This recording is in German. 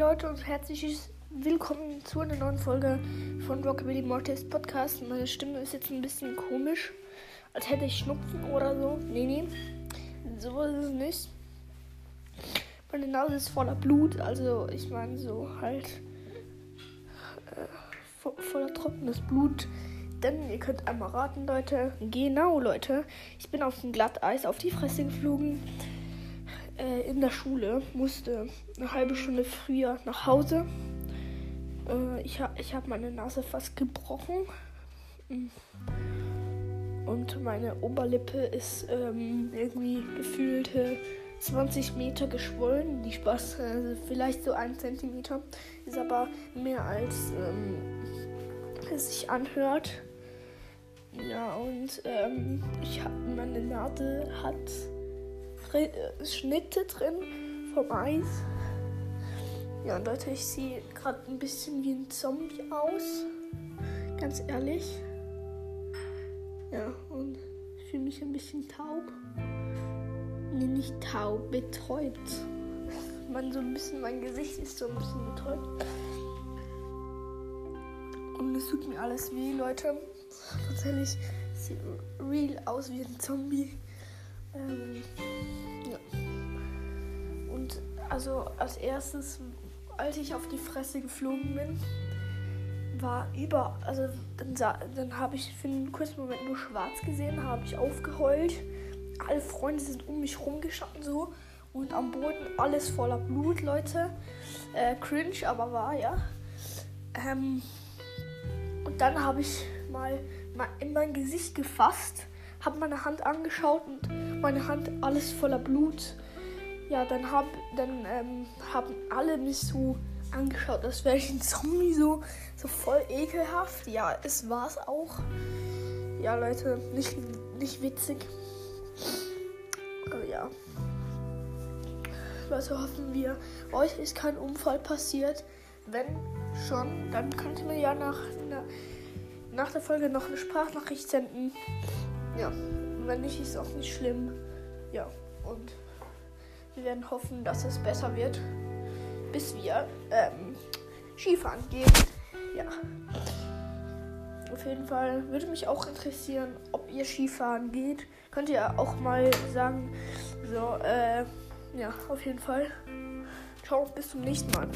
Leute und herzlich willkommen zu einer neuen Folge von Rockabilly Mortis Podcast. Meine Stimme ist jetzt ein bisschen komisch, als hätte ich Schnupfen oder so. Nee, nee, so ist es nicht. Meine Nase ist voller Blut, also ich meine so halt äh, vo voller trockenes Blut. Denn ihr könnt einmal raten, Leute. Genau, Leute. Ich bin auf dem Glatteis auf die Fresse geflogen äh, in der Schule, musste eine halbe Stunde früher nach Hause. Äh, ich ha ich habe meine Nase fast gebrochen. Und meine Oberlippe ist ähm, irgendwie gefühlt äh, 20 Meter geschwollen. Die Spaß, äh, vielleicht so ein Zentimeter. Ist aber mehr als ähm, es sich anhört. Ja, und ähm, ich habe meine Nase hat Schnitte drin vom Eis. Ja, Leute, ich sehe gerade ein bisschen wie ein Zombie aus. Ganz ehrlich. Ja, und ich fühle mich ein bisschen taub. Nee, nicht taub, betäubt. Man so ein bisschen, mein Gesicht ist so ein bisschen betäubt. Und es tut mir alles weh, Leute. Tatsächlich sieht real aus wie ein Zombie. Ähm, also als erstes, als ich auf die Fresse geflogen bin, war über, also dann, dann habe ich für einen kurzen Moment nur schwarz gesehen, habe ich aufgeheult. Alle Freunde sind um mich rumgestanden so und am Boden alles voller Blut, Leute. Äh, cringe, aber war ja. Ähm, und dann habe ich mal, mal in mein Gesicht gefasst habe meine Hand angeschaut und meine Hand alles voller Blut. Ja, dann hab, dann ähm, haben alle mich so angeschaut, als wäre ich ein Zombie, so, so voll ekelhaft. Ja, es war's auch. Ja, Leute, nicht, nicht witzig. Aber ja. Leute, hoffen wir, euch ist kein Unfall passiert. Wenn schon, dann könnt ihr mir ja nach, nach der Folge noch eine Sprachnachricht senden. Ja, wenn nicht, ist auch nicht schlimm. Ja, und wir werden hoffen, dass es besser wird, bis wir ähm, Skifahren gehen. Ja. Auf jeden Fall würde mich auch interessieren, ob ihr Skifahren geht. Könnt ihr auch mal sagen. So, äh, ja, auf jeden Fall. Ciao, bis zum nächsten Mal.